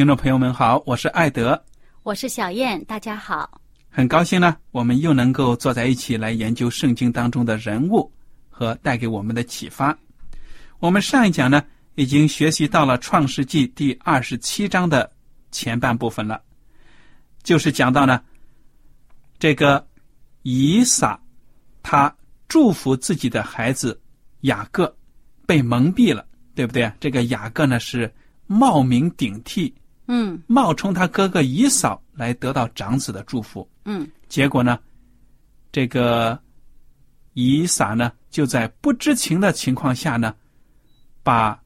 听众朋友们好，我是艾德，我是小燕，大家好。很高兴呢，我们又能够坐在一起来研究圣经当中的人物和带给我们的启发。我们上一讲呢，已经学习到了创世纪第二十七章的前半部分了，就是讲到呢，这个以撒他祝福自己的孩子雅各被蒙蔽了，对不对？这个雅各呢是冒名顶替。嗯。冒充他哥哥以扫来得到长子的祝福，嗯。结果呢，这个以撒呢就在不知情的情况下呢，把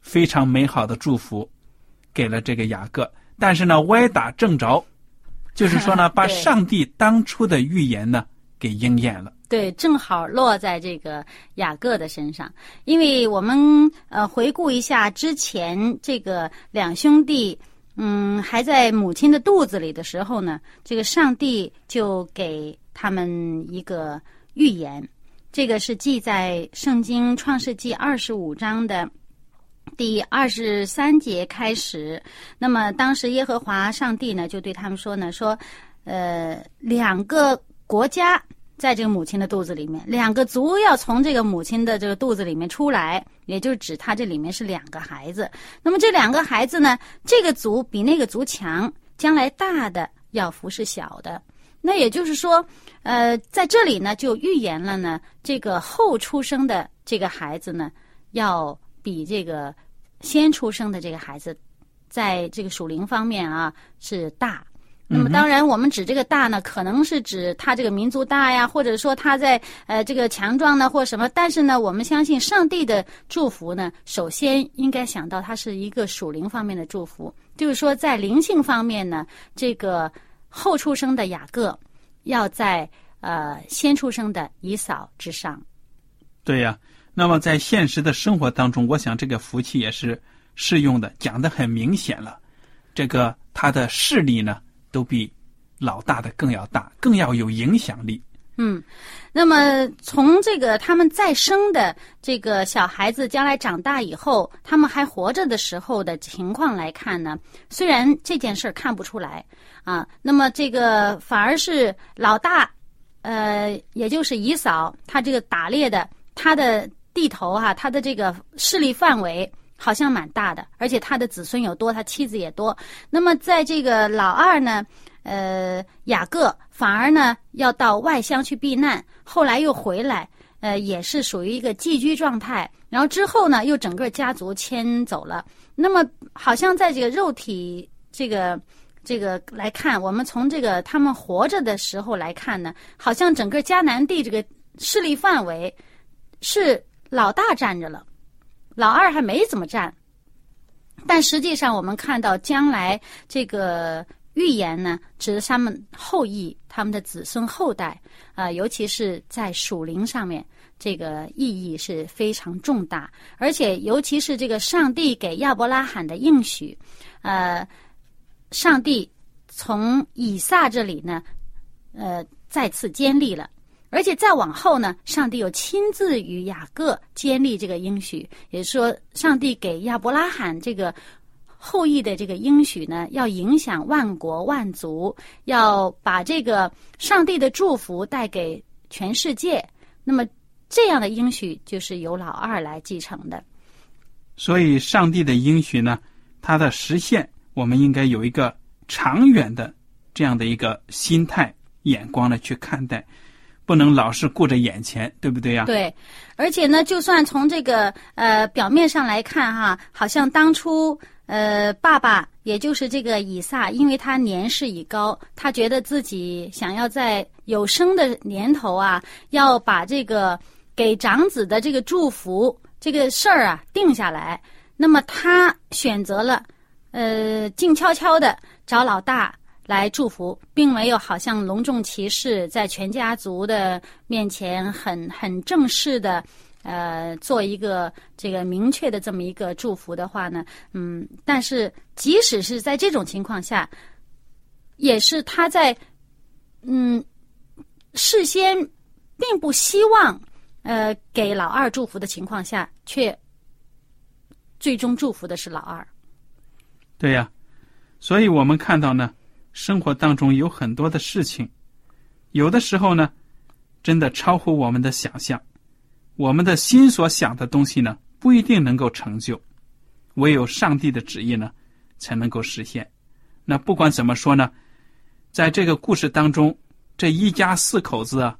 非常美好的祝福给了这个雅各，但是呢歪打正着，就是说呢 把上帝当初的预言呢给应验了。对，正好落在这个雅各的身上，因为我们呃回顾一下之前这个两兄弟，嗯，还在母亲的肚子里的时候呢，这个上帝就给他们一个预言，这个是记在圣经创世纪二十五章的。第二十三节开始，那么当时耶和华上帝呢，就对他们说呢，说，呃，两个国家在这个母亲的肚子里面，两个族要从这个母亲的这个肚子里面出来，也就是指他这里面是两个孩子。那么这两个孩子呢，这个族比那个族强，将来大的要服侍小的。那也就是说，呃，在这里呢，就预言了呢，这个后出生的这个孩子呢，要比这个先出生的这个孩子，在这个属灵方面啊是大。那么当然，我们指这个大呢，可能是指他这个民族大呀，或者说他在呃这个强壮呢，或什么。但是呢，我们相信上帝的祝福呢，首先应该想到它是一个属灵方面的祝福，就是说在灵性方面呢，这个后出生的雅各要在呃先出生的以扫之上。对呀、那么在现实的生活当中，我想这个福气也是适用的，讲的很明显了。这个他的势力呢，都比老大的更要大，更要有影响力。嗯，那么从这个他们再生的这个小孩子将来长大以后，他们还活着的时候的情况来看呢，虽然这件事儿看不出来啊，那么这个反而是老大，呃，也就是姨嫂，他这个打猎的，他的地头哈、他的这个势力范围好像蛮大的，而且他的子孙有多，他妻子也多。那么在这个老二呢，呃，雅各反而呢要到外乡去避难，后来又回来，呃，也是属于一个寄居状态。然后之后呢，又整个家族迁走了。那么好像在这个肉体这个这个来看，我们从这个他们活着的时候来看呢，好像整个迦南地这个势力范围是老大占着了，老二还没怎么占。但实际上，我们看到将来这个预言呢，指的是他们后裔、他们的子孙后代啊、尤其是在属灵上面，这个意义是非常重大。而且，尤其是这个上帝给亚伯拉罕的应许，呃，上帝从以撒这里呢，呃，再次坚立了。而且再往后呢，上帝又亲自与雅各建立这个应许，也就是说，上帝给亚伯拉罕这个后裔的这个应许呢，要影响万国万族，要把这个上帝的祝福带给全世界。那么这样的应许就是由老二来继承的。所以，上帝的应许呢，它的实现，我们应该有一个长远的这样的一个心态眼光呢去看待，不能老是顾着眼前，对不对呀？对，而且呢，就算从这个呃表面上来看哈，好像当初呃爸爸也就是这个以撒，因为他年事已高，他觉得自己想要在有生的年头啊，要把这个给长子的这个祝福这个事儿啊定下来。那么他选择了呃静悄悄的找老大。来祝福，并没有好像隆重其事，在全家族的面前很很正式的，呃，做一个这个明确的这么一个祝福的话呢，嗯，但是即使是在这种情况下，也是他在嗯事先并不希望呃给老二祝福的情况下，却最终祝福的是老二。对呀，所以我们看到呢。生活当中有很多的事情，有的时候呢，真的超乎我们的想象。我们的心所想的东西呢，不一定能够成就，唯有上帝的旨意呢，才能够实现。那不管怎么说呢，在这个故事当中，这一家四口子啊，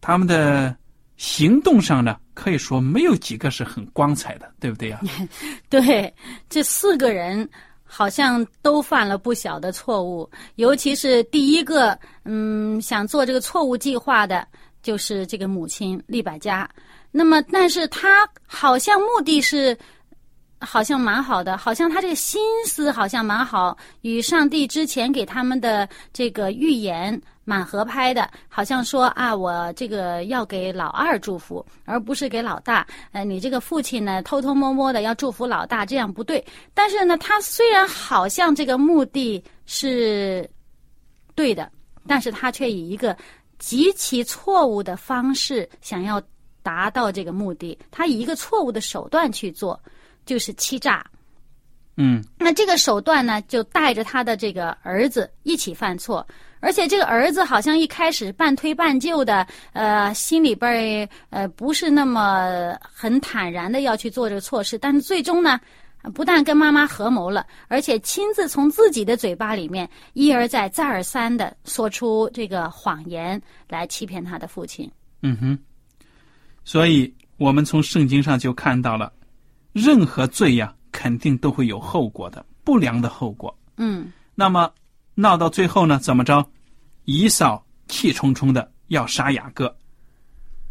他们的行动上呢，可以说没有几个是很光彩的，对不对呀？对，这四个人。好像都犯了不小的错误，尤其是第一个，嗯，想做这个错误计划的，就是这个母亲利百加。那么，但是他好像目的是，好像蛮好的，好像他这个心思好像蛮好，与上帝之前给他们的这个预言。蛮合拍的，好像说啊，我这个要给老二祝福，而不是给老大。呃，你这个父亲呢，偷偷摸摸的要祝福老大，这样不对。但是呢，他虽然好像这个目的是对的，但是他却以一个极其错误的方式想要达到这个目的。他以一个错误的手段去做，就是欺诈。嗯，那这个手段呢，就带着他的这个儿子一起犯错。而且这个儿子好像一开始半推半就的，呃，心里边儿呃不是那么很坦然的要去做这个错事，但是最终呢，不但跟妈妈合谋了，而且亲自从自己的嘴巴里面一而再、再而三的说出这个谎言来欺骗他的父亲。嗯哼，所以我们从圣经上就看到了，任何罪呀，肯定都会有后果的，不良的后果。嗯，那么闹到最后呢，怎么着？以扫气冲冲的要杀雅各，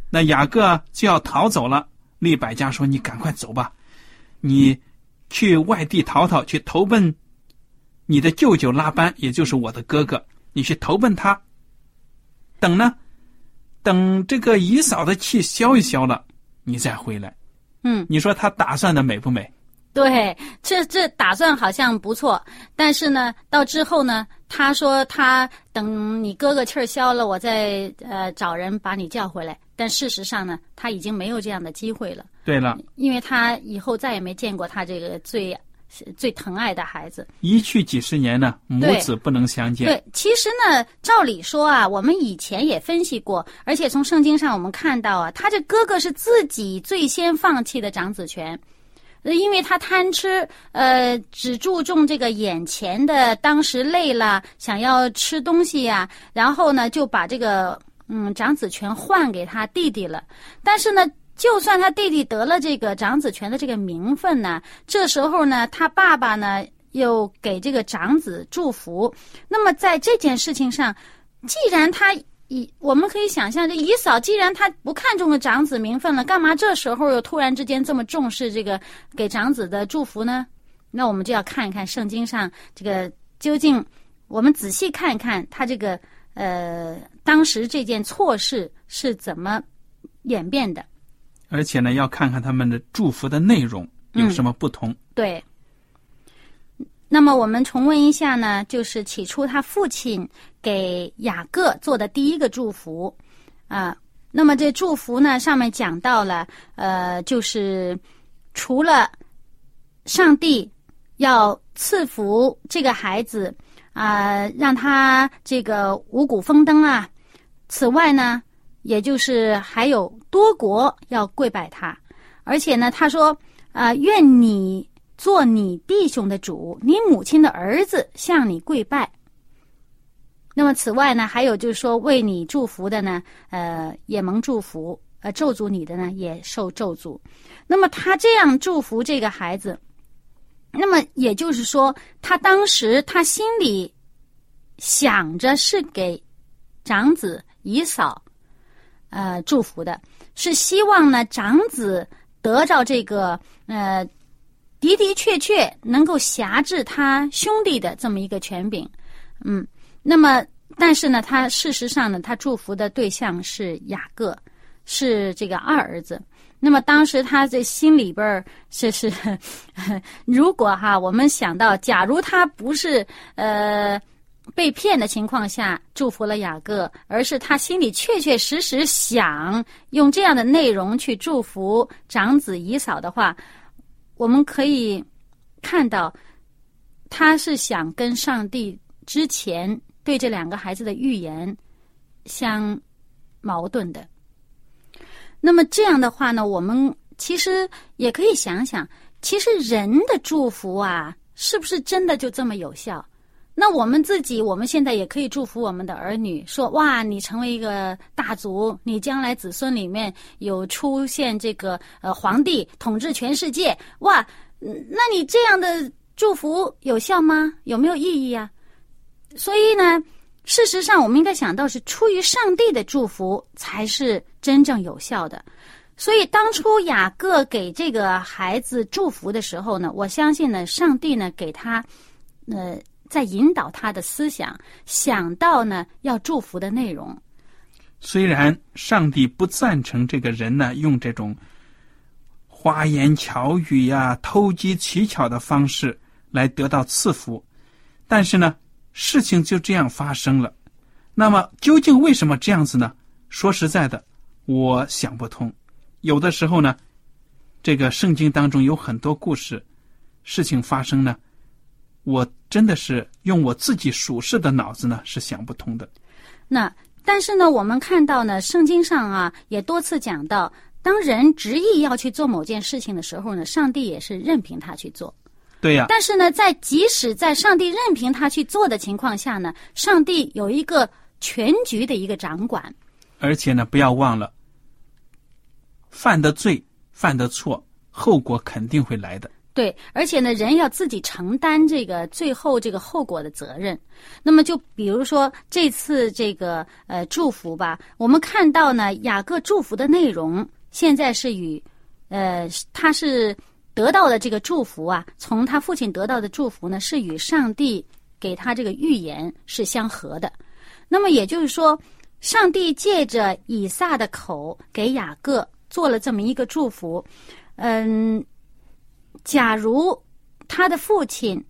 那雅各就要逃走了。利百加说：“你赶快走吧，你去外地逃逃，去投奔你的舅舅拉班，也就是我的哥哥。你去投奔他，等呢，等这个以扫的气消一消了，你再回来。”嗯，你说他打算的美不美？对，这这打算好像不错，但是呢，到之后呢，他说他等你哥哥气儿消了，我再呃找人把你叫回来。但事实上呢，他已经没有这样的机会了。对了，因为他以后再也没见过他这个最最疼爱的孩子。一去几十年呢，母子不能相见。对，其实呢，照理说啊，我们以前也分析过，而且从圣经上我们看到啊，他这哥哥是自己最先放弃的长子权。因为他贪吃，呃，只注重这个眼前的，当时累了，想要吃东西呀，然后呢，就把这个嗯长子权换给他弟弟了。但是呢，就算他弟弟得了这个长子权的这个名分呢，这时候呢，他爸爸呢又给这个长子祝福。那么在这件事情上，既然他。以我们可以想象，这姨嫂既然她不看重个长子名分了，干嘛这时候又突然之间这么重视这个给长子的祝福呢？那我们就要看一看圣经上这个究竟我们仔细看一看他这个呃，当时这件错事是怎么演变的？而且呢，要看看他们的祝福的内容有什么不同。对。那么我们重温一下呢，就是起初他父亲给雅各做的第一个祝福啊。那么这祝福呢，上面讲到了，呃，就是除了上帝要赐福这个孩子啊，让他这个五谷丰登啊，此外呢，也就是还有多国要跪拜他，而且呢，他说啊，愿你。做你弟兄的主，你母亲的儿子向你跪拜。那么此外呢，还有就是说为你祝福的呢，呃，也蒙祝福；呃，咒诅你的呢，也受咒诅。那么他这样祝福这个孩子，那么也就是说，他当时他心里想着是给长子以嫂呃祝福的，是希望呢长子得到这个呃。的的确确能够辖制他兄弟的这么一个权柄，嗯，那么但是呢，他事实上呢，他祝福的对象是雅各，是这个二儿子。那么当时他这心里边儿是是，如果哈，我们想到，假如他不是呃被骗的情况下祝福了雅各，而是他心里确确实实想用这样的内容去祝福长子以嫂的话。我们可以看到，他是想跟上帝之前对这两个孩子的预言相矛盾的。那么这样的话呢，我们其实也可以想想，其实人的祝福啊，是不是真的就这么有效？那我们自己，我们现在也可以祝福我们的儿女，说：“哇，你成为一个大族，你将来子孙里面有出现这个呃皇帝统治全世界。”哇，那你这样的祝福有效吗？有没有意义啊？所以呢，事实上我们应该想到是出于上帝的祝福才是真正有效的。所以当初雅各给这个孩子祝福的时候呢，我相信呢，上帝呢给他，呃。在引导他的思想，想到呢要祝福的内容。虽然上帝不赞成这个人呢用这种花言巧语呀、偷机取巧的方式来得到赐福，但是呢，事情就这样发生了。那么，究竟为什么这样子呢？说实在的，我想不通。有的时候呢，这个圣经当中有很多故事，事情发生呢。我真的是用我自己属世的脑子呢，是想不通的。那但是呢，我们看到呢，圣经上啊也多次讲到，当人执意要去做某件事情的时候呢，上帝也是任凭他去做。对呀。但是呢，在即使在上帝任凭他去做的情况下呢，上帝有一个全局的一个掌管。而且呢，不要忘了，犯的罪、犯的错，后果肯定会来的。对，而且呢，人要自己承担这个最后这个后果的责任。那么，就比如说这次这个呃祝福吧，我们看到呢，雅各祝福的内容现在是与呃他是得到的这个祝福啊，从他父亲得到的祝福呢，是与上帝给他这个预言是相合的。那么也就是说，上帝借着以撒的口给雅各做了这么一个祝福，嗯。假如他的父亲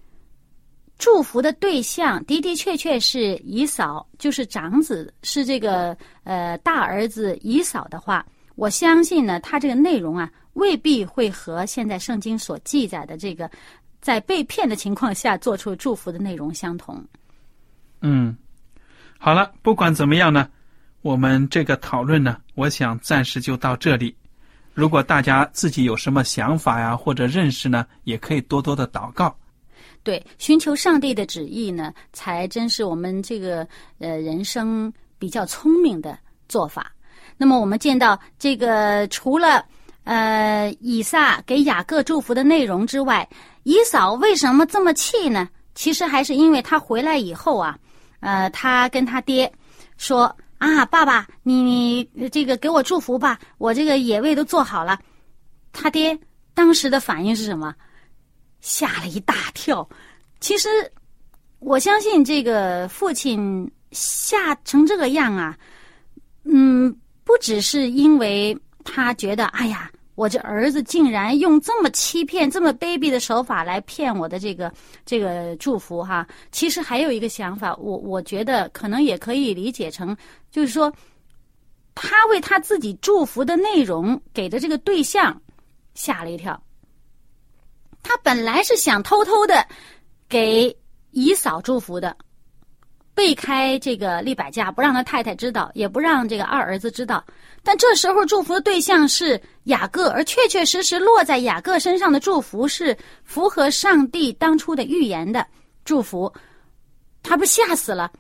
祝福的对象的的确确是姨嫂，就是长子，是这个呃大儿子姨嫂的话，我相信呢，他这个内容啊，未必会和现在圣经所记载的这个在被骗的情况下做出祝福的内容相同。嗯，好了，不管怎么样呢，我们这个讨论呢，我想暂时就到这里。如果大家自己有什么想法呀，或者认识呢，也可以多多的祷告。对，寻求上帝的旨意呢，才真是我们这个呃人生比较聪明的做法。那么我们见到这个，除了呃以撒给雅各祝福的内容之外，以扫为什么这么气呢？其实还是因为他回来以后啊，呃，他跟他爹说。啊，爸爸，你你这个给我祝福吧，我这个野味都做好了。他爹当时的反应是什么？吓了一大跳。其实我相信这个父亲吓成这个样啊，嗯，不只是因为他觉得，哎呀，我这儿子竟然用这么欺骗、这么卑鄙的手法来骗我的这个这个祝福哈。其实还有一个想法，我我觉得可能也可以理解成，就是说，他为他自己祝福的内容给的这个对象吓了一跳。他本来是想偷偷的给姨嫂祝福的，避开这个利百加，不让他太太知道，也不让这个二儿子知道。但这时候祝福的对象是雅各，而确确实实落在雅各身上的祝福是符合上帝当初的预言的祝福，他不吓死了？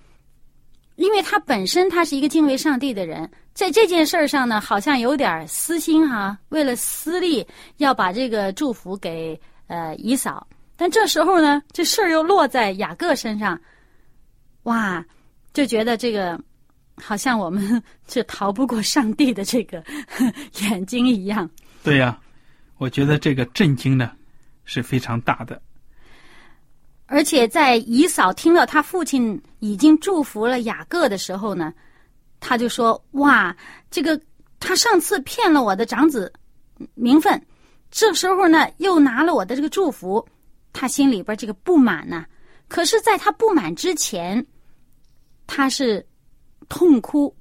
因为他本身他是一个敬畏上帝的人，在这件事儿上呢，好像有点私心哈，为了私利要把这个祝福给。呃，姨嫂，但这时候呢，这事儿又落在雅各身上，哇，就觉得这个好像我们 是逃不过上帝的这个 眼睛一样。对呀，我觉得这个震惊呢是非常大的。而且在姨嫂听到他父亲已经祝福了雅各的时候呢，他就说：“哇，这个他上次骗了我的长子名分。”这时候呢，又拿了我的这个祝福，他心里边这个不满呢。可是，在他不满之前，他是痛哭。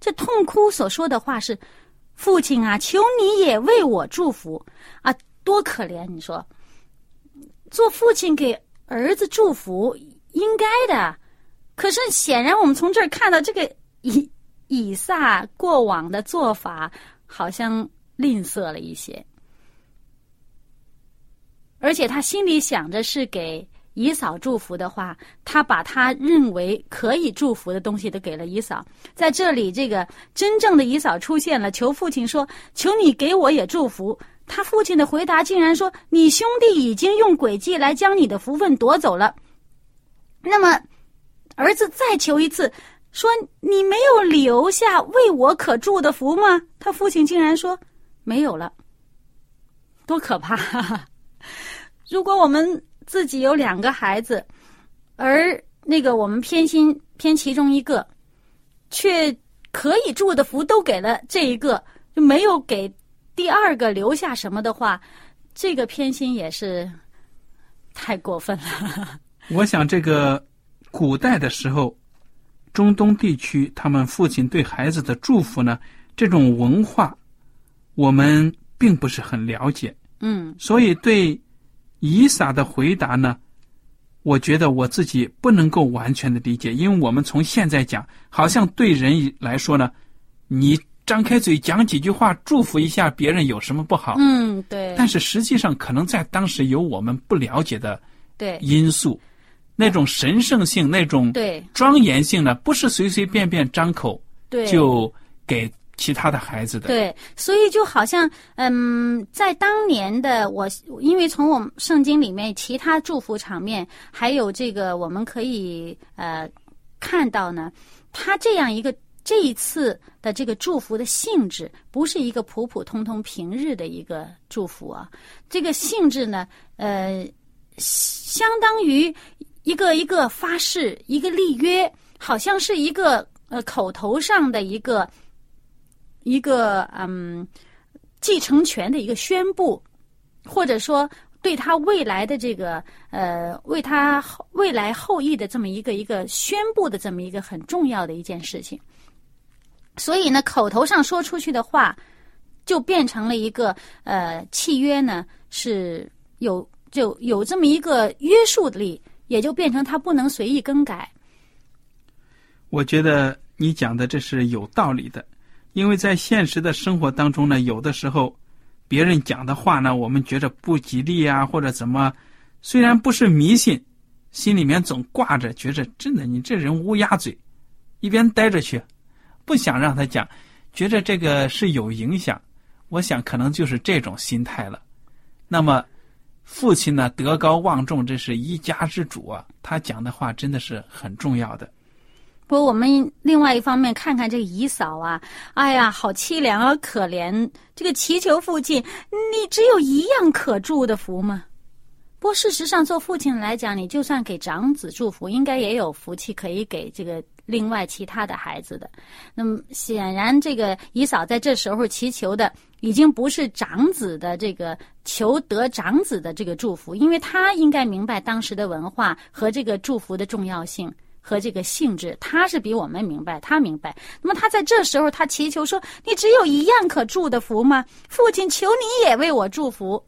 这痛哭所说的话是：“父亲啊，求你也为我祝福啊！”多可怜！你说，做父亲给儿子祝福应该的，可是显然我们从这儿看到这个以以撒过往的做法，好像吝啬了一些。而且他心里想着是给姨嫂祝福的话，他把他认为可以祝福的东西都给了姨嫂。在这里，这个真正的姨嫂出现了，求父亲说：“求你给我也祝福。”他父亲的回答竟然说：“你兄弟已经用诡计来将你的福分夺走了。”那么，儿子再求一次，说：“你没有留下为我可祝的福吗？”他父亲竟然说：“没有了。”多可怕！如果我们自己有两个孩子，而那个我们偏心偏其中一个，却可以祝的福都给了这一个，就没有给第二个留下什么的话，这个偏心也是太过分了。我想，这个古代的时候，中东地区他们父亲对孩子的祝福呢，这种文化，我们并不是很了解。嗯，所以对。以撒的回答呢？我觉得我自己不能够完全的理解，因为我们从现在讲，好像对人来说呢，你张开嘴讲几句话，祝福一下别人有什么不好？嗯，对。但是实际上，可能在当时有我们不了解的对因素，那种神圣性、那种对庄严性呢，不是随随便便张口就给。其他的孩子的对，所以就好像嗯，在当年的我，因为从我们圣经里面其他祝福场面，还有这个我们可以呃看到呢，他这样一个这一次的这个祝福的性质，不是一个普普通通平日的一个祝福啊，这个性质呢，呃，相当于一个一个发誓，一个立约，好像是一个呃口头上的一个。一个嗯，继承权的一个宣布，或者说对他未来的这个呃，为他未来后裔的这么一个一个宣布的这么一个很重要的一件事情。所以呢，口头上说出去的话，就变成了一个呃契约呢，是有就有这么一个约束力，也就变成他不能随意更改。我觉得你讲的这是有道理的。因为在现实的生活当中呢，有的时候，别人讲的话呢，我们觉着不吉利啊，或者怎么，虽然不是迷信，心里面总挂着，觉着真的你这人乌鸦嘴，一边待着去，不想让他讲，觉着这个是有影响。我想可能就是这种心态了。那么，父亲呢德高望重，这是一家之主啊，他讲的话真的是很重要的。不过我们另外一方面看看这个姨嫂啊，哎呀，好凄凉啊，可怜！这个祈求父亲，你只有一样可祝的福吗？不过事实上，做父亲来讲，你就算给长子祝福，应该也有福气可以给这个另外其他的孩子的。那么显然，这个姨嫂在这时候祈求的已经不是长子的这个求得长子的这个祝福，因为她应该明白当时的文化和这个祝福的重要性和这个性质，他是比我们明白，他明白。那么他在这时候，他祈求说：“你只有一样可祝的福吗？父亲，求你也为我祝福。”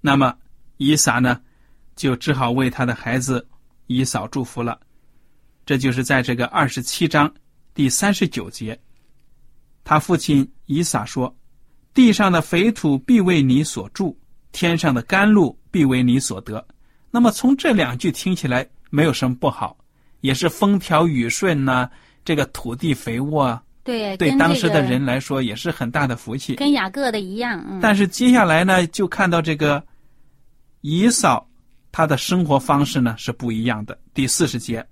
那么。以撒呢，就只好为他的孩子以扫祝福了。这就是在这个二十七章第三十九节，他父亲以撒说：“地上的肥土必为你所住，天上的甘露必为你所得。”那么从这两句听起来没有什么不好，也是风调雨顺呐，这个土地肥沃啊。对，对当时的人来说也是很大的福气。跟雅各的一样。嗯。但是接下来呢，就看到这个。以扫他的生活方式呢是不一样的。第四十节，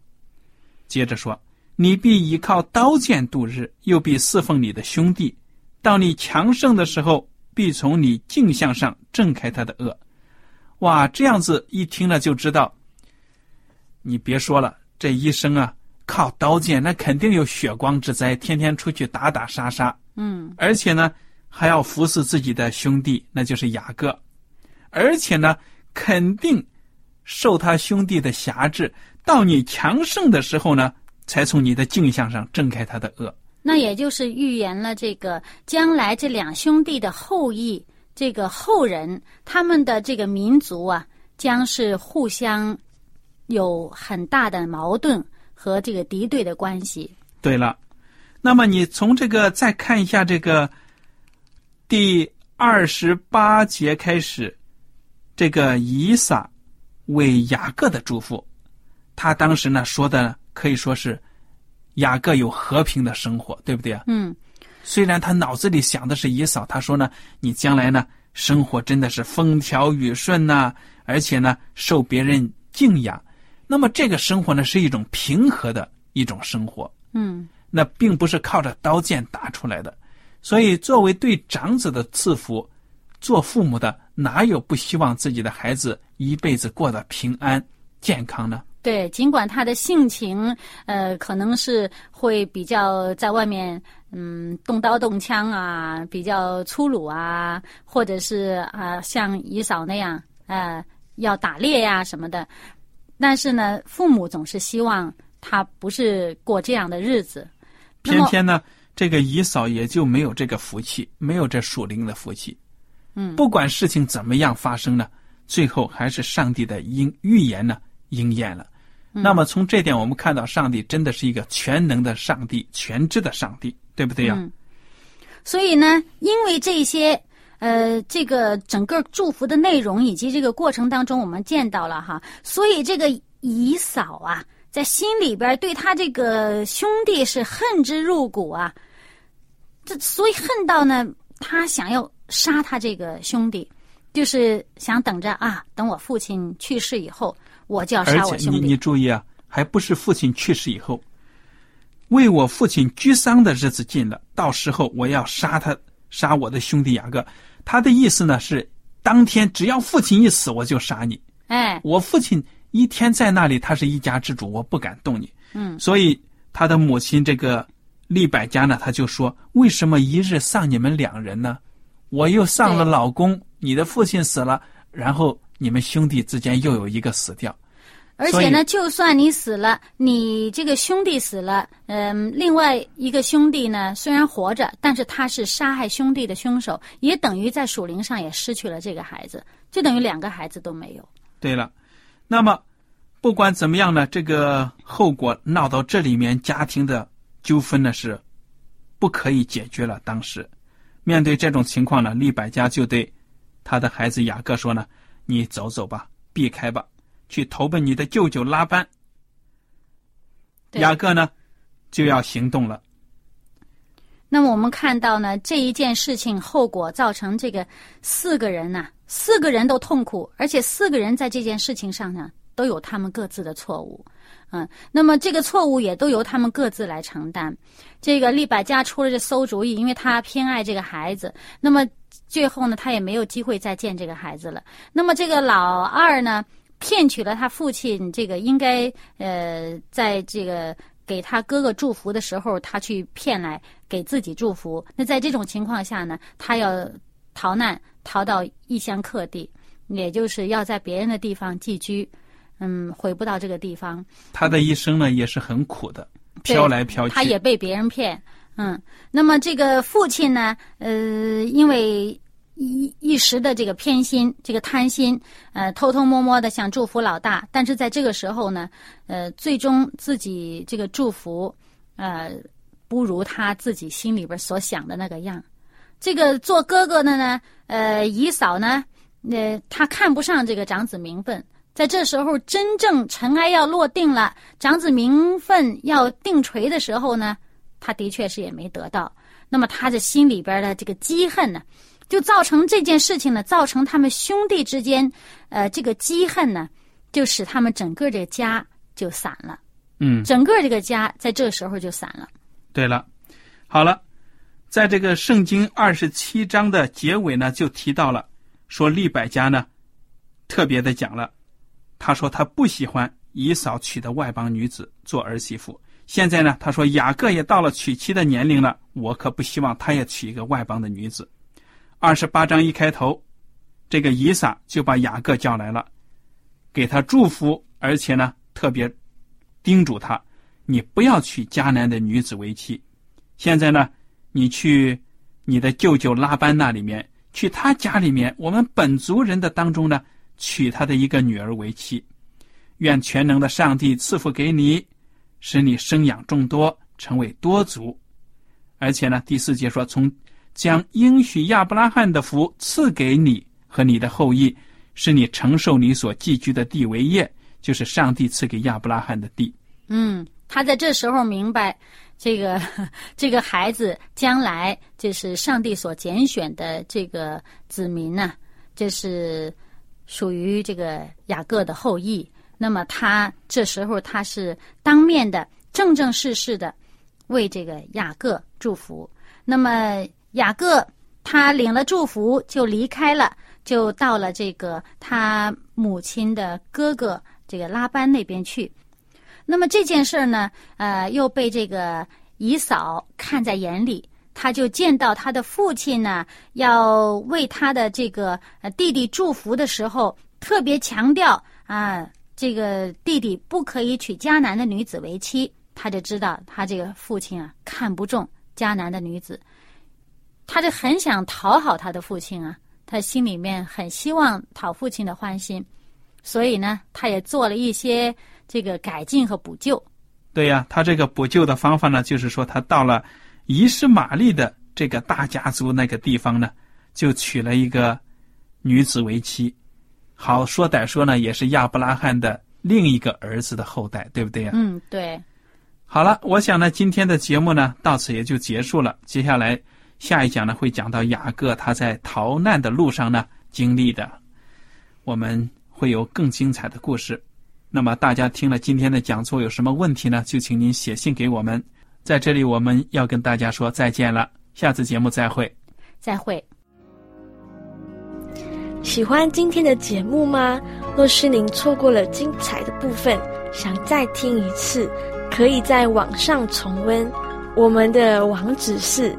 接着说：“你必依靠刀剑度日，又必侍奉你的兄弟。到你强盛的时候，必从你镜像上挣开他的恶。”哇，这样子一听了就知道。你别说了，这一生啊，靠刀剑，那肯定有血光之灾，天天出去打打杀杀。嗯，而且呢，还要服侍自己的兄弟，那就是雅各，而且呢。肯定受他兄弟的辖制，到你强盛的时候呢，才从你的镜像上挣开他的恶。那也就是预言了这个将来这两兄弟的后裔，这个后人他们的这个民族啊，将是互相有很大的矛盾和这个敌对的关系。对了，那么你从这个再看一下这个第二十八节开始。这个以撒为雅各的祝福，他当时呢说的可以说是雅各有和平的生活，对不对啊？嗯。虽然他脑子里想的是以扫，他说呢，你将来呢生活真的是风调雨顺呐，而且呢受别人敬仰。那么这个生活呢是一种平和的一种生活。嗯。那并不是靠着刀剑打出来的，所以作为对长子的赐福，做父母的。哪有不希望自己的孩子一辈子过得平安健康呢？对，尽管他的性情，呃，可能是会比较在外面，嗯，动刀动枪啊，比较粗鲁啊，或者是啊，像姨嫂那样，呃，要打猎呀什么的。但是呢，父母总是希望他不是过这样的日子。偏偏呢，这个姨嫂也就没有这个福气，没有这属灵的福气。嗯，不管事情怎么样发生呢，最后还是上帝的应预言呢应验了。那么从这点我们看到，上帝真的是一个全能的上帝，全知的上帝，对不对呀？嗯。所以呢，因为这些呃，这个整个祝福的内容以及这个过程当中，我们见到了哈，所以这个姨嫂啊，在心里边对他这个兄弟是恨之入骨啊。这所以恨到呢，他想要。杀他这个兄弟，就是想等着啊，等我父亲去世以后，我就要杀我兄弟。你你注意啊，还不是父亲去世以后，为我父亲居丧的日子近了，到时候我要杀他，杀我的兄弟雅各。他的意思呢是，当天只要父亲一死，我就杀你。哎，我父亲一天在那里，他是一家之主，我不敢动你。嗯，所以他的母亲这个利百家呢，他就说：为什么一日丧你们两人呢？我又丧了老公，你的父亲死了，然后你们兄弟之间又有一个死掉。而且呢，就算你死了，你这个兄弟死了，嗯，另外一个兄弟呢，虽然活着，但是他是杀害兄弟的凶手，也等于在属灵上也失去了这个孩子，就等于两个孩子都没有。对了，那么不管怎么样呢，这个后果闹到这里面，家庭的纠纷呢是不可以解决了。当时。面对这种情况呢，利百加就对他的孩子雅各说呢：“你走走吧，避开吧，去投奔你的舅舅拉班。”雅各呢就要行动了。那么我们看到呢，这一件事情后果造成这个四个人呐，四个人都痛苦，而且四个人在这件事情上呢都有他们各自的错误。嗯，那么这个错误也都由他们各自来承担。这个利百加出了这馊主意，因为他偏爱这个孩子，那么最后呢，他也没有机会再见这个孩子了。那么这个老二呢，骗取了他父亲这个应该呃，在这个给他哥哥祝福的时候，他去骗来给自己祝福。那在这种情况下呢，他要逃难，逃到异乡客地，也就是要在别人的地方寄居。嗯，回不到这个地方。他的一生呢也是很苦的，飘来飘去。他也被别人骗。嗯，那么这个父亲呢，呃，因为一一时的这个偏心，这个贪心，呃，偷偷摸摸的想祝福老大，但是在这个时候呢，呃，最终自己这个祝福，呃，不如他自己心里边所想的那个样。这个做哥哥的呢，呃，姨嫂呢，呃，他看不上这个长子名分。在这时候，真正尘埃要落定了，长子名分要定锤的时候呢，他的确是也没得到。那么他这心里边的这个积恨呢，就造成这件事情呢，造成他们兄弟之间，呃，这个积恨呢，就使他们整个这个家就散了。嗯，整个这个家在这时候就散了。对了，好了，在这个圣经二十七章的结尾呢，就提到了说利百家呢，特别的讲了。他说他不喜欢以嫂娶的外邦女子做儿媳妇。现在呢，他说雅各也到了娶妻的年龄了，我可不希望他也娶一个外邦的女子。二十八章一开头，这个以撒就把雅各叫来了，给他祝福，而且呢，特别叮嘱他：你不要娶迦南的女子为妻。现在呢，你去你的舅舅拉班那里面，去他家里面，我们本族人的当中呢。娶他的一个女儿为妻，愿全能的上帝赐福给你，使你生养众多，成为多族。而且呢，第四节说，从将应许亚伯拉罕的福赐给你和你的后裔，使你承受你所寄居的地为业，就是上帝赐给亚伯拉罕的地。嗯，他在这时候明白，这个 这个孩子将来就是上帝所拣选的这个子民呢，这是。属于这个雅各的后裔，那么他这时候他是当面的正正式式的为这个雅各祝福。那么雅各他领了祝福就离开了，就到了这个他母亲的哥哥这个拉班那边去。那么这件事儿呢，呃，又被这个姨嫂看在眼里。他就见到他的父亲呢，要为他的这个弟弟祝福的时候，特别强调啊，这个弟弟不可以娶迦南的女子为妻。他就知道他这个父亲啊看不中迦南的女子，他就很想讨好他的父亲啊，他心里面很希望讨父亲的欢心，所以呢，他也做了一些这个改进和补救。对呀，他这个补救的方法呢，就是说他到了。伊斯玛利的这个大家族那个地方呢，就娶了一个女子为妻。好说歹说呢，也是亚伯拉罕的另一个儿子的后代，对不对呀？嗯，对。好了，我想呢，今天的节目呢，到此也就结束了。接下来下一讲呢，会讲到雅各他在逃难的路上呢经历的，我们会有更精彩的故事。那么大家听了今天的讲座有什么问题呢？就请您写信给我们。在这里，我们要跟大家说再见了，下次节目再会。再会。喜欢今天的节目吗？若是您错过了精彩的部分，想再听一次，可以在网上重温。我们的网址是